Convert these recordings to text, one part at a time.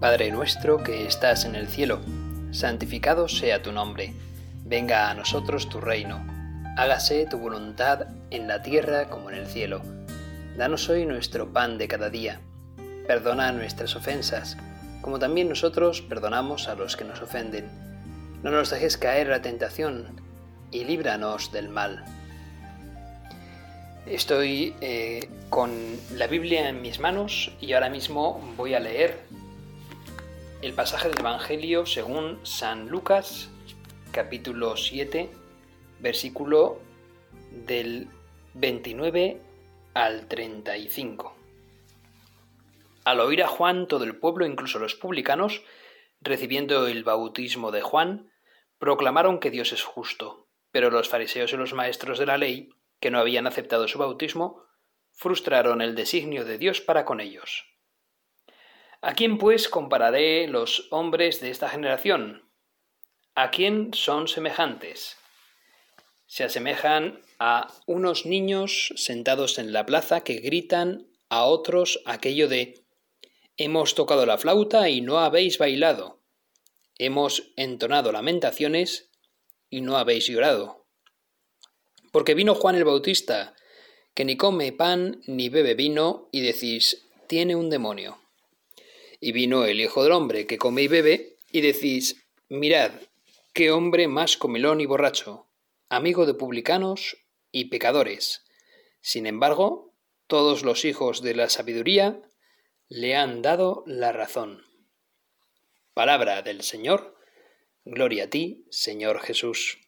Padre nuestro que estás en el cielo, santificado sea tu nombre, venga a nosotros tu reino, hágase tu voluntad en la tierra como en el cielo. Danos hoy nuestro pan de cada día, perdona nuestras ofensas, como también nosotros perdonamos a los que nos ofenden. No nos dejes caer la tentación, y líbranos del mal. Estoy eh, con la Biblia en mis manos y ahora mismo voy a leer el pasaje del Evangelio según San Lucas, capítulo 7, versículo del 29 al 35. Al oír a Juan, todo el pueblo, incluso los publicanos, recibiendo el bautismo de Juan, proclamaron que Dios es justo, pero los fariseos y los maestros de la ley, que no habían aceptado su bautismo, frustraron el designio de Dios para con ellos. ¿A quién pues compararé los hombres de esta generación? ¿A quién son semejantes? Se asemejan a unos niños sentados en la plaza que gritan a otros aquello de Hemos tocado la flauta y no habéis bailado. Hemos entonado lamentaciones y no habéis llorado. Porque vino Juan el Bautista, que ni come pan ni bebe vino, y decís, tiene un demonio. Y vino el Hijo del Hombre, que come y bebe, y decís, mirad, qué hombre más comilón y borracho, amigo de publicanos y pecadores. Sin embargo, todos los hijos de la sabiduría le han dado la razón. Palabra del Señor. Gloria a ti, Señor Jesús.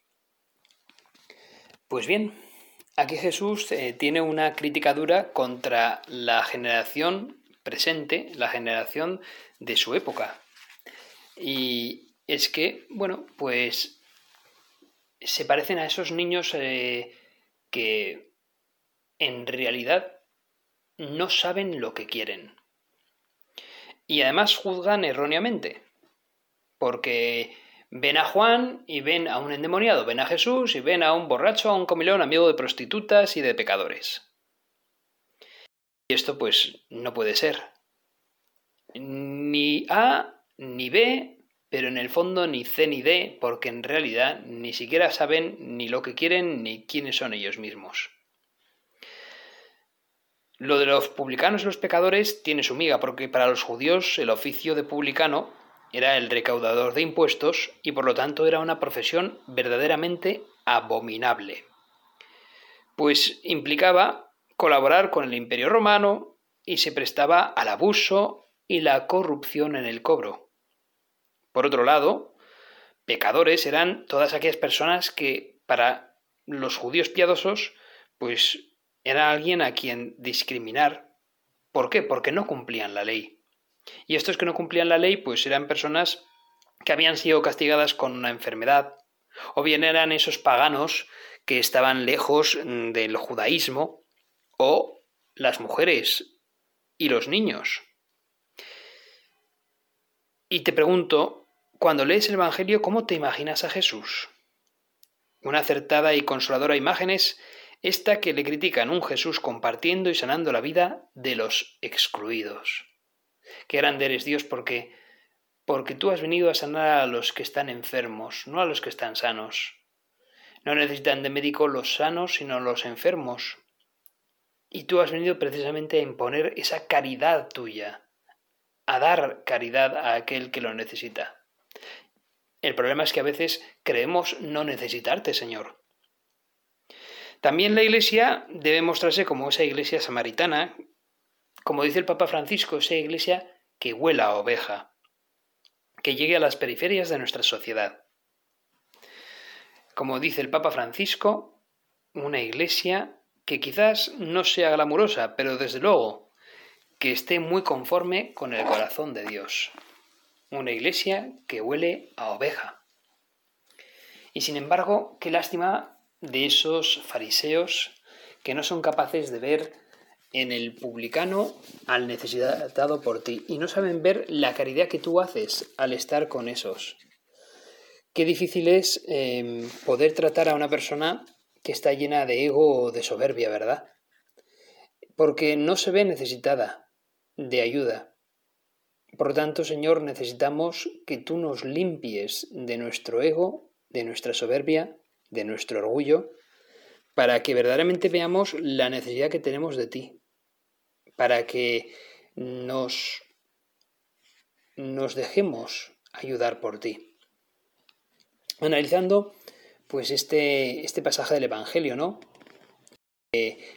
Pues bien, aquí Jesús eh, tiene una crítica dura contra la generación presente, la generación de su época. Y es que, bueno, pues se parecen a esos niños eh, que en realidad no saben lo que quieren. Y además juzgan erróneamente, porque ven a Juan y ven a un endemoniado, ven a Jesús y ven a un borracho, a un comilón, amigo de prostitutas y de pecadores. Y esto pues no puede ser. Ni A ni B, pero en el fondo ni C ni D, porque en realidad ni siquiera saben ni lo que quieren ni quiénes son ellos mismos. Lo de los publicanos y los pecadores tiene su miga, porque para los judíos el oficio de publicano era el recaudador de impuestos y por lo tanto era una profesión verdaderamente abominable. Pues implicaba colaborar con el imperio romano y se prestaba al abuso y la corrupción en el cobro. Por otro lado, pecadores eran todas aquellas personas que para los judíos piadosos pues era alguien a quien discriminar. ¿Por qué? Porque no cumplían la ley. Y estos que no cumplían la ley pues eran personas que habían sido castigadas con una enfermedad, o bien eran esos paganos que estaban lejos del judaísmo o las mujeres y los niños. Y te pregunto, cuando lees el Evangelio, ¿cómo te imaginas a Jesús? Una acertada y consoladora imagen es esta que le critican un Jesús compartiendo y sanando la vida de los excluidos. Qué grande eres Dios porque porque tú has venido a sanar a los que están enfermos, no a los que están sanos. No necesitan de médico los sanos, sino los enfermos. Y tú has venido precisamente a imponer esa caridad tuya, a dar caridad a aquel que lo necesita. El problema es que a veces creemos no necesitarte, Señor. También la Iglesia debe mostrarse como esa Iglesia samaritana, como dice el Papa Francisco, esa Iglesia que huela a oveja, que llegue a las periferias de nuestra sociedad. Como dice el Papa Francisco, una Iglesia que quizás no sea glamurosa, pero desde luego que esté muy conforme con el corazón de Dios. Una iglesia que huele a oveja. Y sin embargo, qué lástima de esos fariseos que no son capaces de ver en el publicano al necesitado por ti y no saben ver la caridad que tú haces al estar con esos. Qué difícil es em, poder tratar a una persona que está llena de ego o de soberbia, ¿verdad? Porque no se ve necesitada de ayuda. Por lo tanto, Señor, necesitamos que tú nos limpies de nuestro ego, de nuestra soberbia, de nuestro orgullo, para que verdaderamente veamos la necesidad que tenemos de ti, para que nos, nos dejemos ayudar por ti. Analizando pues este, este pasaje del Evangelio, ¿no?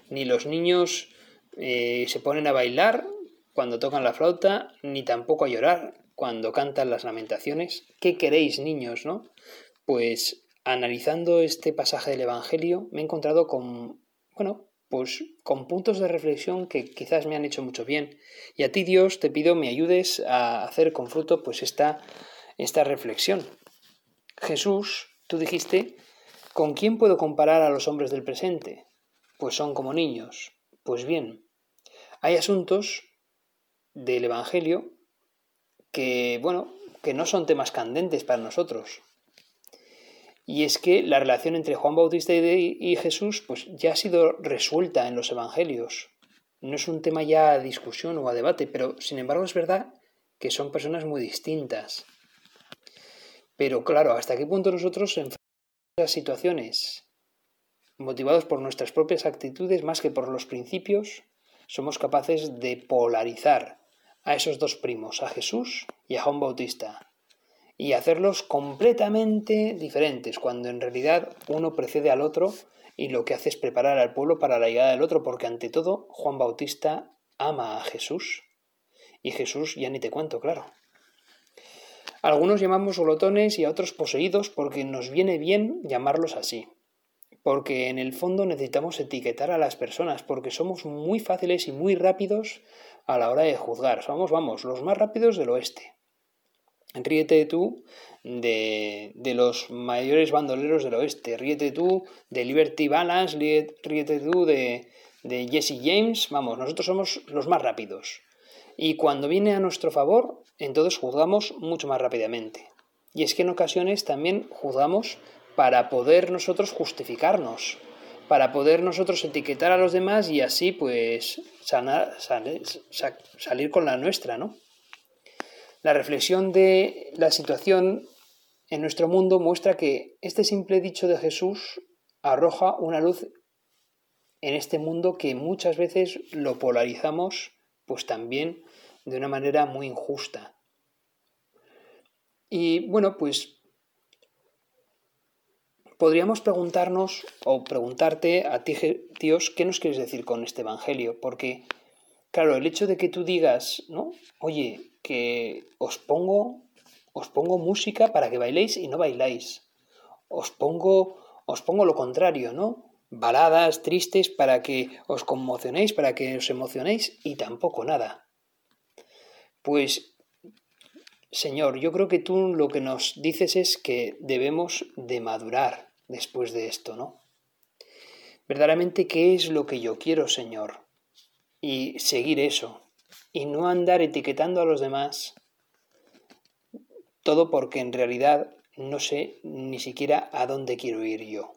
ni los niños eh, se ponen a bailar cuando tocan la flauta, ni tampoco a llorar cuando cantan las lamentaciones. ¿Qué queréis, niños, no? Pues analizando este pasaje del Evangelio me he encontrado con, bueno, pues con puntos de reflexión que quizás me han hecho mucho bien. Y a ti, Dios, te pido me ayudes a hacer con fruto pues esta, esta reflexión. Jesús, tú dijiste, ¿con quién puedo comparar a los hombres del presente? Pues son como niños. Pues bien, hay asuntos del Evangelio que, bueno, que no son temas candentes para nosotros. Y es que la relación entre Juan Bautista y Jesús pues ya ha sido resuelta en los evangelios. No es un tema ya a discusión o a debate, pero sin embargo es verdad que son personas muy distintas. Pero claro, ¿hasta qué punto nosotros las situaciones motivados por nuestras propias actitudes más que por los principios, somos capaces de polarizar a esos dos primos, a Jesús y a Juan Bautista, y hacerlos completamente diferentes, cuando en realidad uno precede al otro y lo que hace es preparar al pueblo para la llegada del otro, porque ante todo Juan Bautista ama a Jesús y Jesús ya ni te cuento, claro. Algunos llamamos glotones y a otros poseídos porque nos viene bien llamarlos así, porque en el fondo necesitamos etiquetar a las personas, porque somos muy fáciles y muy rápidos a la hora de juzgar, somos, vamos, los más rápidos del oeste. Ríete tú de, los mayores bandoleros del oeste, ríete tú de Liberty Balance, ríete tú de, de Jesse James, vamos, nosotros somos los más rápidos. Y cuando viene a nuestro favor, entonces juzgamos mucho más rápidamente. Y es que en ocasiones también juzgamos para poder nosotros justificarnos, para poder nosotros etiquetar a los demás y así pues salir con la nuestra, ¿no? La reflexión de la situación en nuestro mundo muestra que este simple dicho de Jesús arroja una luz en este mundo que muchas veces lo polarizamos pues también de una manera muy injusta. Y bueno, pues podríamos preguntarnos o preguntarte a ti, Dios, ¿qué nos quieres decir con este Evangelio? Porque, claro, el hecho de que tú digas, ¿no? Oye, que os pongo, os pongo música para que bailéis y no bailáis. Os pongo, os pongo lo contrario, ¿no? Baladas tristes para que os conmocionéis, para que os emocionéis y tampoco nada. Pues, Señor, yo creo que tú lo que nos dices es que debemos de madurar después de esto, ¿no? Verdaderamente, ¿qué es lo que yo quiero, Señor? Y seguir eso, y no andar etiquetando a los demás, todo porque en realidad no sé ni siquiera a dónde quiero ir yo.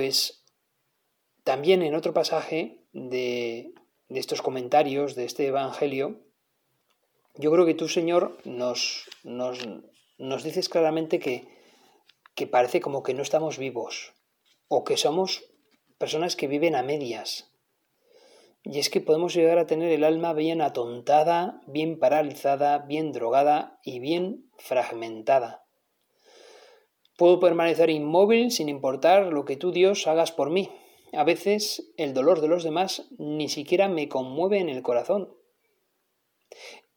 Pues también en otro pasaje de, de estos comentarios de este Evangelio, yo creo que tú, Señor, nos, nos, nos dices claramente que, que parece como que no estamos vivos o que somos personas que viven a medias, y es que podemos llegar a tener el alma bien atontada, bien paralizada, bien drogada y bien fragmentada. Puedo permanecer inmóvil sin importar lo que tú, Dios, hagas por mí. A veces el dolor de los demás ni siquiera me conmueve en el corazón.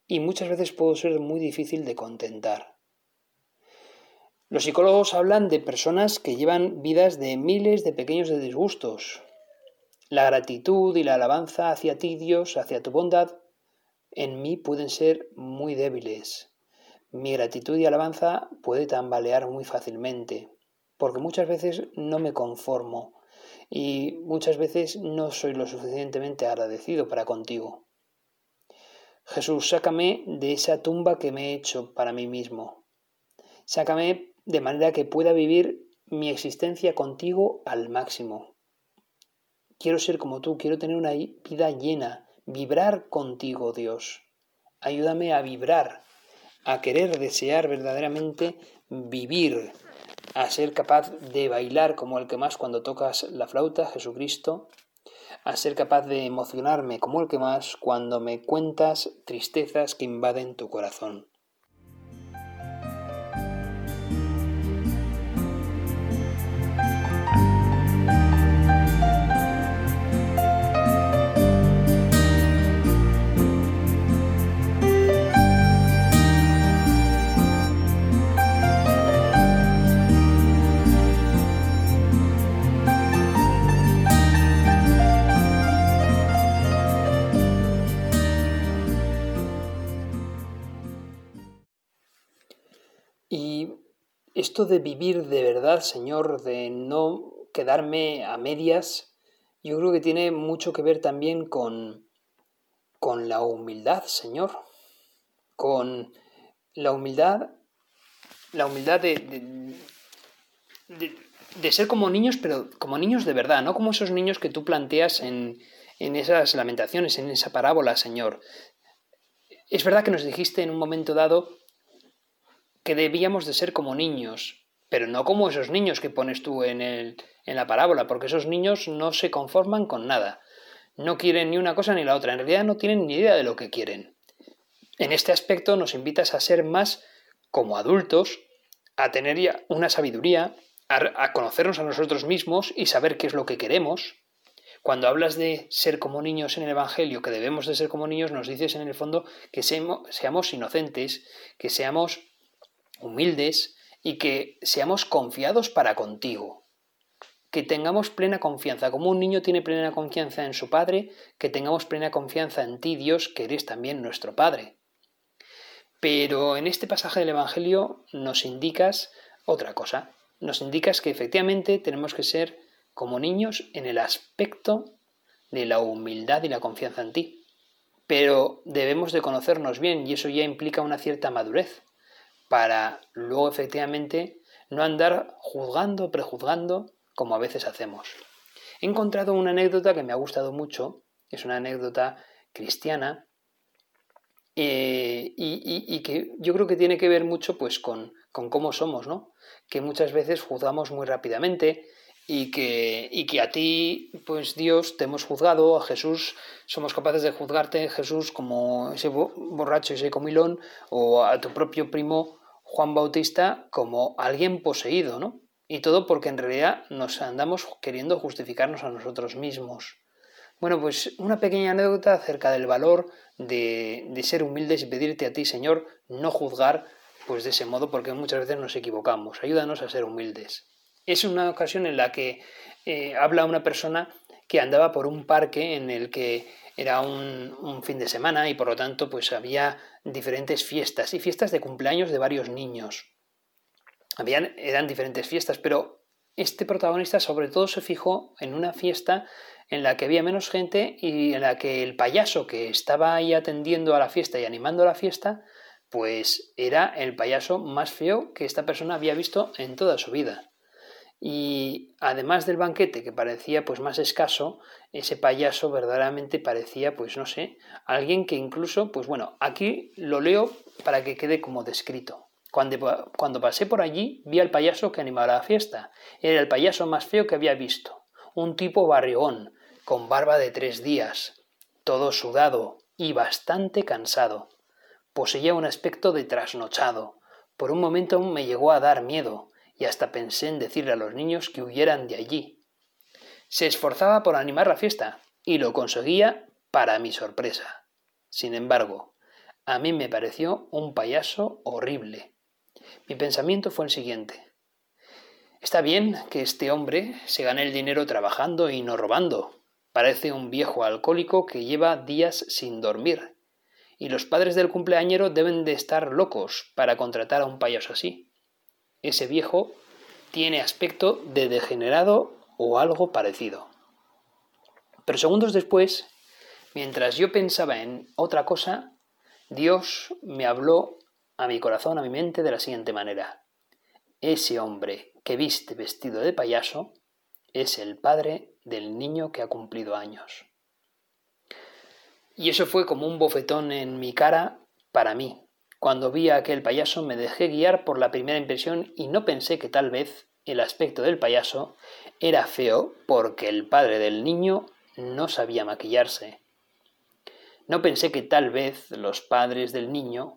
Y muchas veces puedo ser muy difícil de contentar. Los psicólogos hablan de personas que llevan vidas de miles de pequeños disgustos, la gratitud y la alabanza hacia ti, Dios, hacia tu bondad, en mí pueden ser muy débiles. Mi gratitud y alabanza puede tambalear muy fácilmente, porque muchas veces no me conformo y muchas veces no soy lo suficientemente agradecido para contigo. Jesús, sácame de esa tumba que me he hecho para mí mismo. Sácame de manera que pueda vivir mi existencia contigo al máximo, Quiero ser como tú, quiero tener una vida llena, vibrar contigo, Dios. Ayúdame a vibrar, a querer desear verdaderamente vivir, a ser capaz de bailar como el que más cuando tocas la flauta, Jesucristo, a ser capaz de emocionarme como el que más cuando me cuentas tristezas que invaden tu corazón. Esto de vivir de verdad, Señor, de no quedarme a medias, yo creo que tiene mucho que ver también con, con la humildad, Señor, con la humildad, la humildad de, de, ser como niños, pero como niños de verdad, no como esos niños que tú planteas en, en esas lamentaciones, en esa parábola, Señor. Es verdad que nos dijiste en un momento dado que debíamos de ser como niños, pero no como esos niños que pones tú en, el, en la parábola, porque esos niños no se conforman con nada. No quieren ni una cosa ni la otra, en realidad no tienen ni idea de lo que quieren. En este aspecto nos invitas a ser más como adultos, a tener ya una sabiduría, a, conocernos a nosotros mismos y saber qué es lo que queremos. Cuando hablas de ser como niños en el Evangelio, que debemos de ser como niños, nos dices en el fondo que seamos inocentes, que seamos humildes y que seamos confiados para contigo. Que tengamos plena confianza, como un niño tiene plena confianza en su Padre, que tengamos plena confianza en ti, Dios, que eres también nuestro Padre. Pero en este pasaje del Evangelio nos indicas otra cosa. Nos indicas que efectivamente tenemos que ser como niños en el aspecto de la humildad y la confianza en ti. Pero debemos de conocernos bien y eso ya implica una cierta madurez para luego efectivamente no andar juzgando, prejuzgando, como a veces hacemos. He encontrado una anécdota que me ha gustado mucho, es una anécdota cristiana, eh, y, que yo creo que tiene que ver mucho pues con, con, cómo somos, ¿no? Que muchas veces juzgamos muy rápidamente y que, y que a ti, pues Dios, te hemos juzgado, a Jesús somos capaces de juzgarte, Jesús, como ese borracho, ese comilón, o a tu propio primo Juan Bautista como alguien poseído, ¿no? Y todo porque en realidad nos andamos queriendo justificarnos a nosotros mismos. Bueno, pues una pequeña anécdota acerca del valor de, de ser humildes y pedirte a ti, Señor, no juzgar pues de ese modo porque muchas veces nos equivocamos. Ayúdanos a ser humildes. Es una ocasión en la que eh, habla una persona que andaba por un parque en el que era un, fin de semana y por lo tanto pues había diferentes fiestas y fiestas de cumpleaños de varios niños. Habían, eran diferentes fiestas, pero este protagonista sobre todo se fijó en una fiesta en la que había menos gente y en la que el payaso que estaba ahí atendiendo a la fiesta y animando a la fiesta, pues era el payaso más feo que esta persona había visto en toda su vida. Y además del banquete que parecía pues más escaso, ese payaso verdaderamente parecía pues no sé, alguien que incluso pues bueno, aquí lo leo para que quede como descrito. Cuando, cuando pasé por allí vi al payaso que animaba la fiesta. Era el payaso más feo que había visto. Un tipo barrión, con barba de tres días, todo sudado y bastante cansado. Poseía un aspecto de trasnochado. Por un momento me llegó a dar miedo, y hasta pensé en decirle a los niños que huyeran de allí. Se esforzaba por animar la fiesta, y lo conseguía para mi sorpresa. Sin embargo, a mí me pareció un payaso horrible. Mi pensamiento fue el siguiente. Está bien que este hombre se gane el dinero trabajando y no robando. Parece un viejo alcohólico que lleva días sin dormir. Y los padres del cumpleañero deben de estar locos para contratar a un payaso así. Ese viejo tiene aspecto de degenerado o algo parecido. Pero segundos después, mientras yo pensaba en otra cosa, Dios me habló a mi corazón, a mi mente, de la siguiente manera. Ese hombre que viste vestido de payaso es el padre del niño que ha cumplido años. Y eso fue como un bofetón en mi cara para mí. Cuando vi a aquel payaso me dejé guiar por la primera impresión y no pensé que tal vez el aspecto del payaso era feo porque el padre del niño no sabía maquillarse. No pensé que tal vez los padres del niño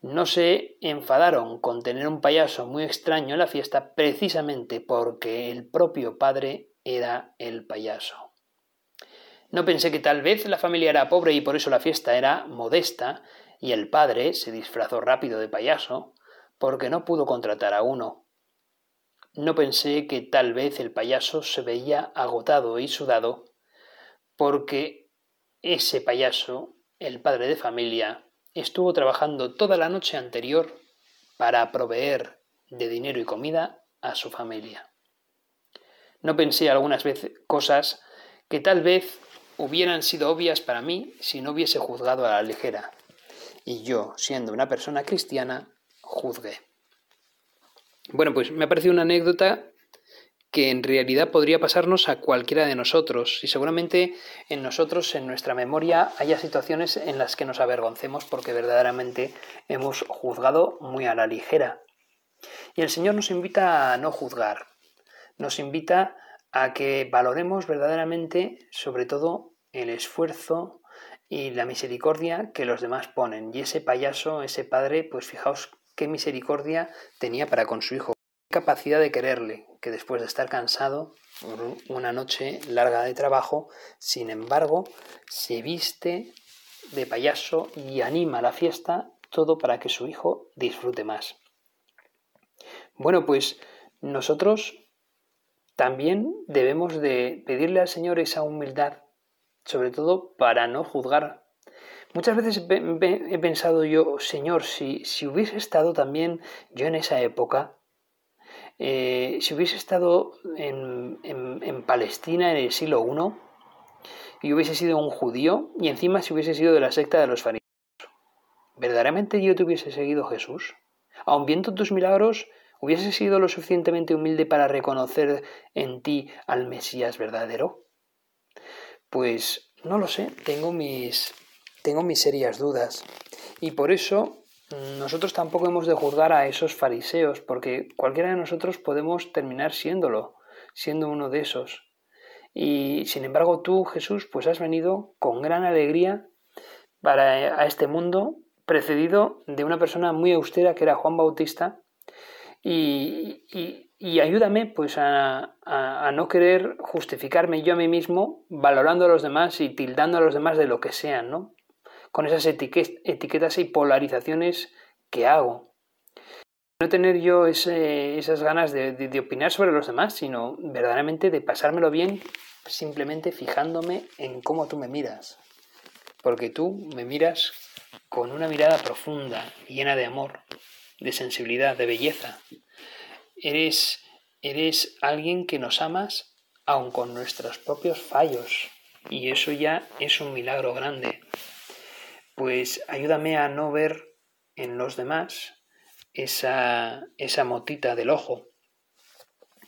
no se enfadaron con tener un payaso muy extraño en la fiesta precisamente porque el propio padre era el payaso. No pensé que tal vez la familia era pobre y por eso la fiesta era modesta y el padre se disfrazó rápido de payaso porque no pudo contratar a uno. No pensé que tal vez el payaso se veía agotado y sudado porque ese payaso, el padre de familia, estuvo trabajando toda la noche anterior para proveer de dinero y comida a su familia. No pensé algunas veces cosas que tal vez hubieran sido obvias para mí si no hubiese juzgado a la ligera. Y yo, siendo una persona cristiana, juzgué. Bueno, pues me ha parecido una anécdota que en realidad podría pasarnos a cualquiera de nosotros y seguramente en nosotros, en nuestra memoria, haya situaciones en las que nos avergoncemos porque verdaderamente hemos juzgado muy a la ligera. Y el Señor nos invita a no juzgar, nos invita a que valoremos verdaderamente, sobre todo, el esfuerzo y la misericordia que los demás ponen. Y ese payaso, ese padre, pues fijaos qué misericordia tenía para con su hijo capacidad de quererle, que después de estar cansado, una noche larga de trabajo, sin embargo, se viste de payaso y anima la fiesta, todo para que su hijo disfrute más. Bueno, pues nosotros también debemos de pedirle al Señor esa humildad, sobre todo para no juzgar. Muchas veces he pensado yo, Señor, si, si hubiese estado también yo en esa época, eh, si hubiese estado en, Palestina en el siglo I y hubiese sido un judío y encima si hubiese sido de la secta de los fariseos, ¿verdaderamente yo te hubiese seguido Jesús? Aun viendo tus milagros, ¿hubiese sido lo suficientemente humilde para reconocer en ti al Mesías verdadero? Pues no lo sé, tengo mis, tengo mis serias dudas. Y por eso nosotros tampoco hemos de juzgar a esos fariseos, porque cualquiera de nosotros podemos terminar siéndolo, siendo uno de esos. Y sin embargo tú, Jesús, pues has venido con gran alegría para a este mundo, precedido de una persona muy austera que era Juan Bautista, y, y, ayúdame pues a, a, no querer justificarme yo a mí mismo valorando a los demás y tildando a los demás de lo que sean, ¿no? con esas etiquetas y polarizaciones que hago. No tener yo esas ganas de, opinar sobre los demás, sino verdaderamente de pasármelo bien simplemente fijándome en cómo tú me miras. Porque tú me miras con una mirada profunda, llena de amor, de sensibilidad, de belleza. Eres, eres alguien que nos amas aun con nuestros propios fallos. Y eso ya es un milagro grande pues ayúdame a no ver en los demás esa, esa motita del ojo.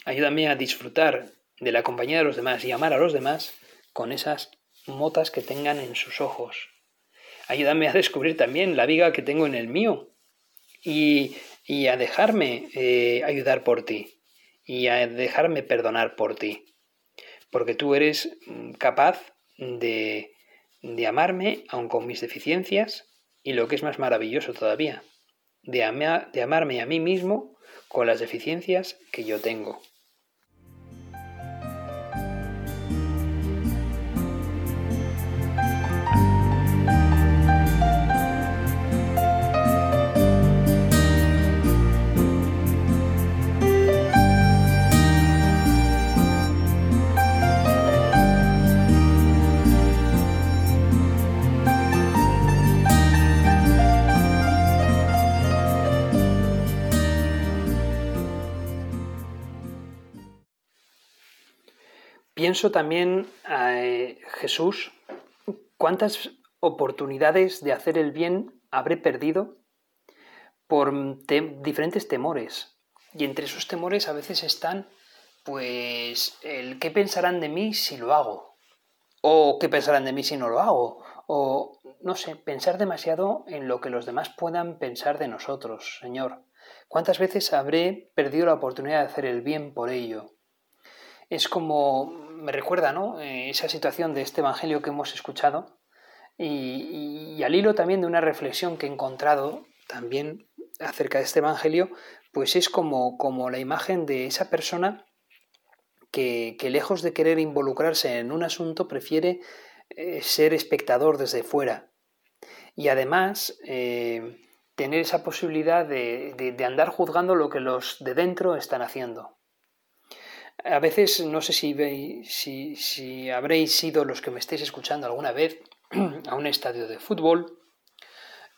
Ayúdame a disfrutar de la compañía de los demás y amar a los demás con esas motas que tengan en sus ojos. Ayúdame a descubrir también la viga que tengo en el mío y, y a dejarme eh, ayudar por ti y a dejarme perdonar por ti. Porque tú eres mm, capaz de, de amarme aun con mis deficiencias y lo que es más maravilloso todavía, de, de amarme a mí mismo con las deficiencias que yo tengo. Pienso también, eh, Jesús, cuántas oportunidades de hacer el bien habré perdido por diferentes temores. Y entre esos temores a veces están, pues, el qué pensarán de mí si lo hago. O qué pensarán de mí si no lo hago. o, no sé, pensar demasiado en lo que los demás puedan pensar de nosotros, Señor. ¿Cuántas veces habré perdido la oportunidad de hacer el bien por ello? Es como, me recuerda, ¿no? Eh, esa situación de este Evangelio que hemos escuchado y, al hilo también de una reflexión que he encontrado también acerca de este Evangelio, pues es como, como la imagen de esa persona que, lejos de querer involucrarse en un asunto prefiere eh, ser espectador desde fuera. Y además eh, tener esa posibilidad de, andar juzgando lo que los de dentro están haciendo. A veces, no sé si, habréis sido los que me estéis escuchando alguna vez a un estadio de fútbol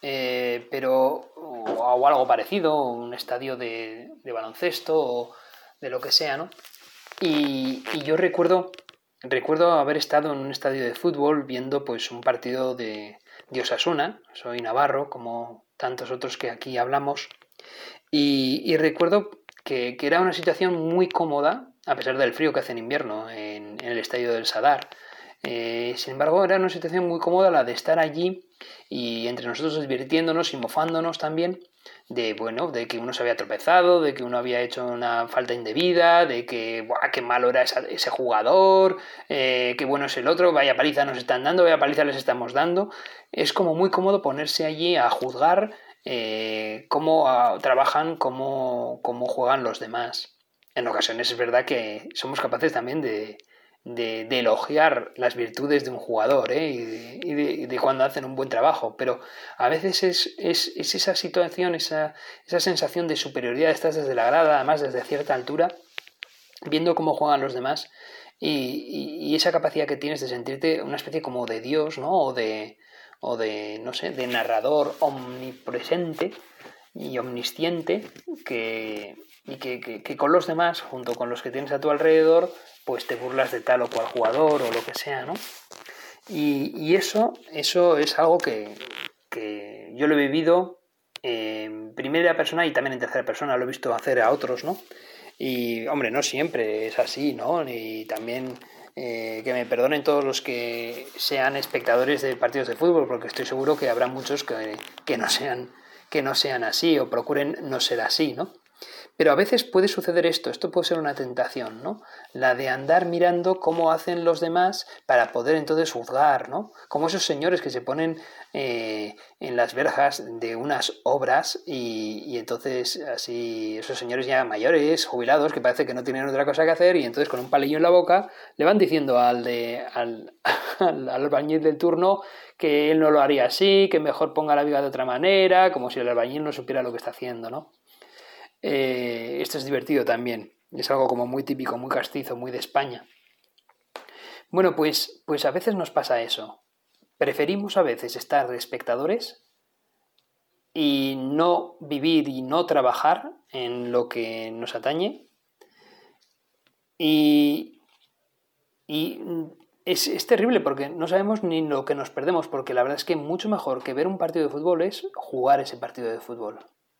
eh, pero o, algo parecido, un estadio de, baloncesto o de lo que sea, ¿no? Y, yo recuerdo, recuerdo haber estado en un estadio de fútbol viendo pues un partido de, de Osasuna, soy navarro, como tantos otros que aquí hablamos, y, recuerdo que, era una situación muy cómoda, a pesar del frío que hace en invierno en, el estadio del Sadar. Eh, sin embargo, era una situación muy cómoda la de estar allí y entre nosotros divirtiéndonos y mofándonos también de bueno, de que uno se había tropezado, de que uno había hecho una falta indebida, de que ¡buah, qué malo era ese jugador, eh, qué bueno es el otro, vaya paliza nos están dando, vaya paliza les estamos dando. Es como muy cómodo ponerse allí a juzgar eh, cómo ah, trabajan, cómo, cómo juegan los demás. En ocasiones es verdad que somos capaces también de, de, elogiar las virtudes de un jugador ¿eh? y, de, cuando hacen un buen trabajo, pero a veces es, es, esa situación, esa, esa, sensación de superioridad, estás desde la grada, además desde cierta altura, viendo cómo juegan los demás y, esa capacidad que tienes de sentirte una especie como de Dios, ¿no? O de, o de no sé, de narrador omnipresente y omnisciente que, y que, que, con los demás, junto con los que tienes a tu alrededor, pues te burlas de tal o cual jugador o lo que sea, ¿no? Y, eso, eso es algo que, yo lo he vivido en primera persona y también en tercera persona, lo he visto hacer a otros, ¿no? Y, hombre, no siempre es así, ¿no? Y también eh, que me perdonen todos los que sean espectadores de partidos de fútbol, porque estoy seguro que habrá muchos que, que, no, sean, que no sean así o procuren no ser así, ¿no? Pero a veces puede suceder esto, esto puede ser una tentación, ¿no? La de andar mirando cómo hacen los demás para poder entonces juzgar, ¿no? Como esos señores que se ponen eh, en las verjas de unas obras y, entonces así esos señores ya mayores, jubilados, que parece que no tienen otra cosa que hacer y entonces con un palillo en la boca le van diciendo al, de, al, al, albañil del turno que él no lo haría así, que mejor ponga la viga de otra manera, como si el albañil no supiera lo que está haciendo, ¿no? Eh, esto es divertido también. Es algo como muy típico, muy castizo, muy de España. Bueno, pues, pues a veces nos pasa eso. Preferimos a veces estar de espectadores y no vivir y no trabajar en lo que nos atañe. Y, y es, es, terrible porque no sabemos ni lo que nos perdemos, porque la verdad es que mucho mejor que ver un partido de fútbol es jugar ese partido de fútbol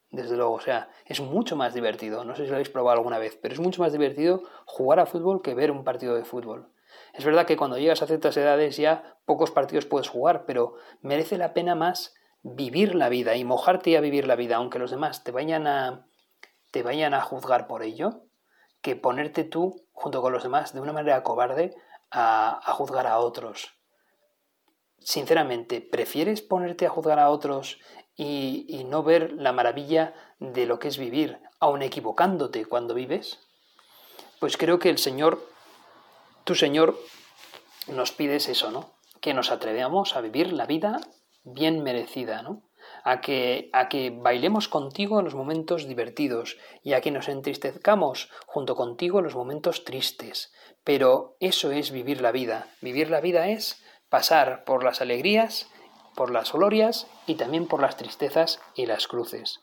desde luego. O sea, es mucho más divertido. No sé si lo habéis probado alguna vez, pero es mucho más divertido jugar a fútbol que ver un partido de fútbol. Es verdad que cuando llegas a ciertas edades ya pocos partidos puedes jugar, pero merece la pena más vivir la vida y mojarte a vivir la vida, aunque los demás te vayan a te vayan a juzgar por ello, que ponerte tú junto con los demás de una manera cobarde a, a juzgar a otros. Sinceramente, ¿prefieres ponerte a juzgar a otros y, no ver la maravilla de lo que es vivir, aun equivocándote cuando vives? Pues creo que el Señor, tu Señor, nos pides eso, ¿no? Que nos atrevamos a vivir la vida bien merecida, ¿no? A que, a que bailemos contigo en los momentos divertidos y a que nos entristezcamos junto contigo en los momentos tristes. Pero eso es vivir la vida. Vivir la vida es pasar por las alegrías por las glorias y también por las tristezas y las cruces.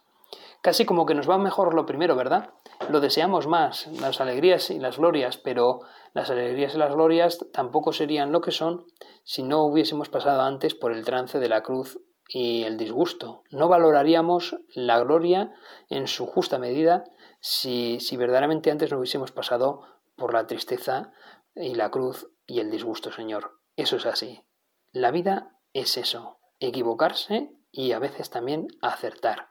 Casi como que nos va mejor lo primero, ¿verdad? Lo deseamos más, las alegrías y las glorias, pero las alegrías y las glorias tampoco serían lo que son si no hubiésemos pasado antes por el trance de la cruz y el disgusto. No valoraríamos la gloria en su justa medida si, si verdaderamente antes no hubiésemos pasado por la tristeza y la cruz y el disgusto, Señor. Eso es así. La vida es eso, equivocarse y a veces también acertar.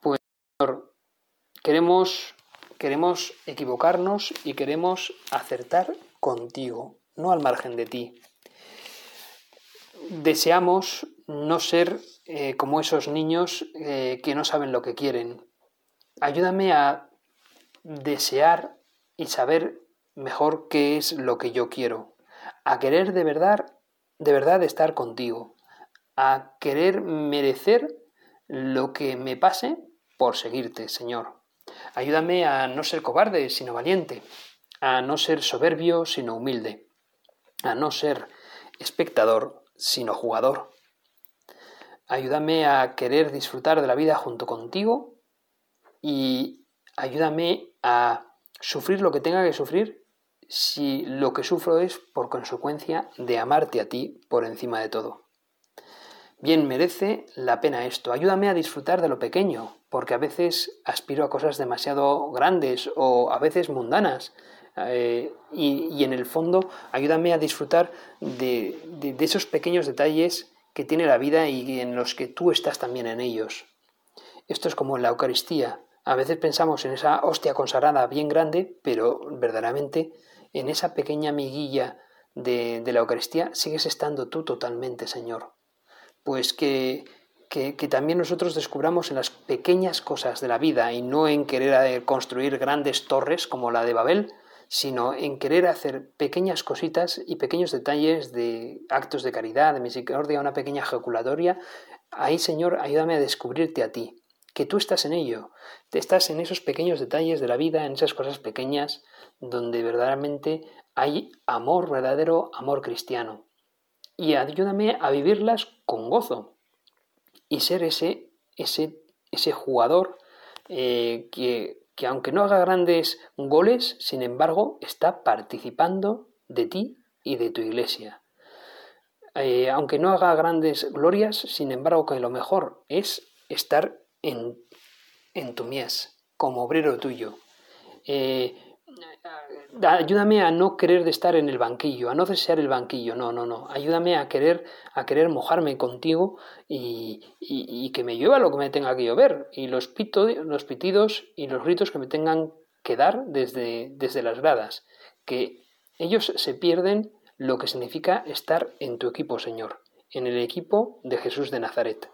Pues, Señor, queremos, queremos equivocarnos y queremos acertar contigo, no al margen de ti. Deseamos no ser eh, como esos niños eh, que no saben lo que quieren. Ayúdame a desear y saber mejor qué es lo que yo quiero, a querer de verdad, de verdad estar contigo, a querer merecer lo que me pase por seguirte, Señor. Ayúdame a no ser cobarde, sino valiente, a no ser soberbio, sino humilde, a no ser espectador, sino jugador. Ayúdame a querer disfrutar de la vida junto contigo y ayúdame a sufrir lo que tenga que sufrir si lo que sufro es por consecuencia de amarte a ti por encima de todo. Bien merece la pena esto. Ayúdame a disfrutar de lo pequeño, porque a veces aspiro a cosas demasiado grandes o a veces mundanas. Eh, y, en el fondo ayúdame a disfrutar de, de esos pequeños detalles que tiene la vida y en los que tú estás también en ellos. Esto es como en la Eucaristía. A veces pensamos en esa hostia consagrada bien grande, pero verdaderamente en esa pequeña miguilla de, la Eucaristía sigues estando tú totalmente, Señor. Pues que, que, también nosotros descubramos en las pequeñas cosas de la vida y no en querer construir grandes torres como la de Babel, sino en querer hacer pequeñas cositas y pequeños detalles de actos de caridad, de misericordia, una pequeña ejaculatoria. Ahí, Señor, ayúdame a descubrirte a ti, que tú estás en ello, estás en esos pequeños detalles de la vida, en esas cosas pequeñas donde verdaderamente hay amor verdadero, amor cristiano. Y ayúdame a vivirlas con gozo y ser ese, ese, ese jugador eh, que, que aunque no haga grandes goles, sin embargo, está participando de ti y de tu iglesia. Eh, aunque no haga grandes glorias, sin embargo, que lo mejor es estar en, en tu mies, como obrero tuyo. Eh, ayúdame a no querer estar en el banquillo, a no desear el banquillo, no, no, no. Ayúdame a querer, a querer mojarme contigo y, que me llueva lo que me tenga que llover y los, los pitidos y los gritos que me tengan que dar desde, desde las gradas. Que ellos se pierden lo que significa estar en tu equipo, Señor, en el equipo de Jesús de Nazaret.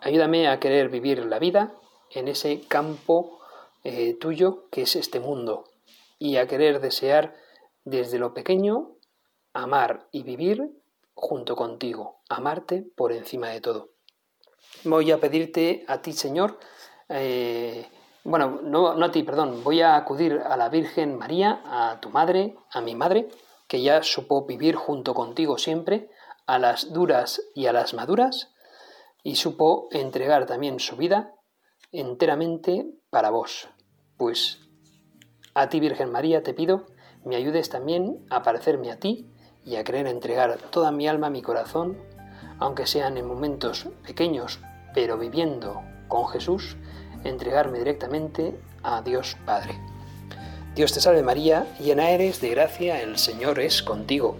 Ayúdame a querer vivir la vida en ese campo eh, tuyo que es este mundo y a querer desear desde lo pequeño amar y vivir junto contigo, amarte por encima de todo. Voy a pedirte a ti, Señor, eh, bueno, no, no a ti, perdón, voy a acudir a la Virgen María, a tu madre, a mi madre, que ya supo vivir junto contigo siempre, a las duras y a las maduras, y supo entregar también su vida enteramente para vos. Pues a ti, Virgen María, te pido, me ayudes también a parecerme a ti y a querer entregar toda mi alma, mi corazón, aunque sean en momentos pequeños, pero viviendo con Jesús, entregarme directamente a Dios Padre. Dios te salve María, llena eres de gracia, el Señor es contigo.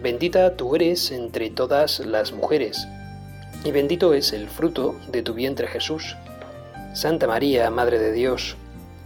Bendita tú eres entre todas las mujeres y bendito es el fruto de tu vientre Jesús. Santa María, Madre de Dios,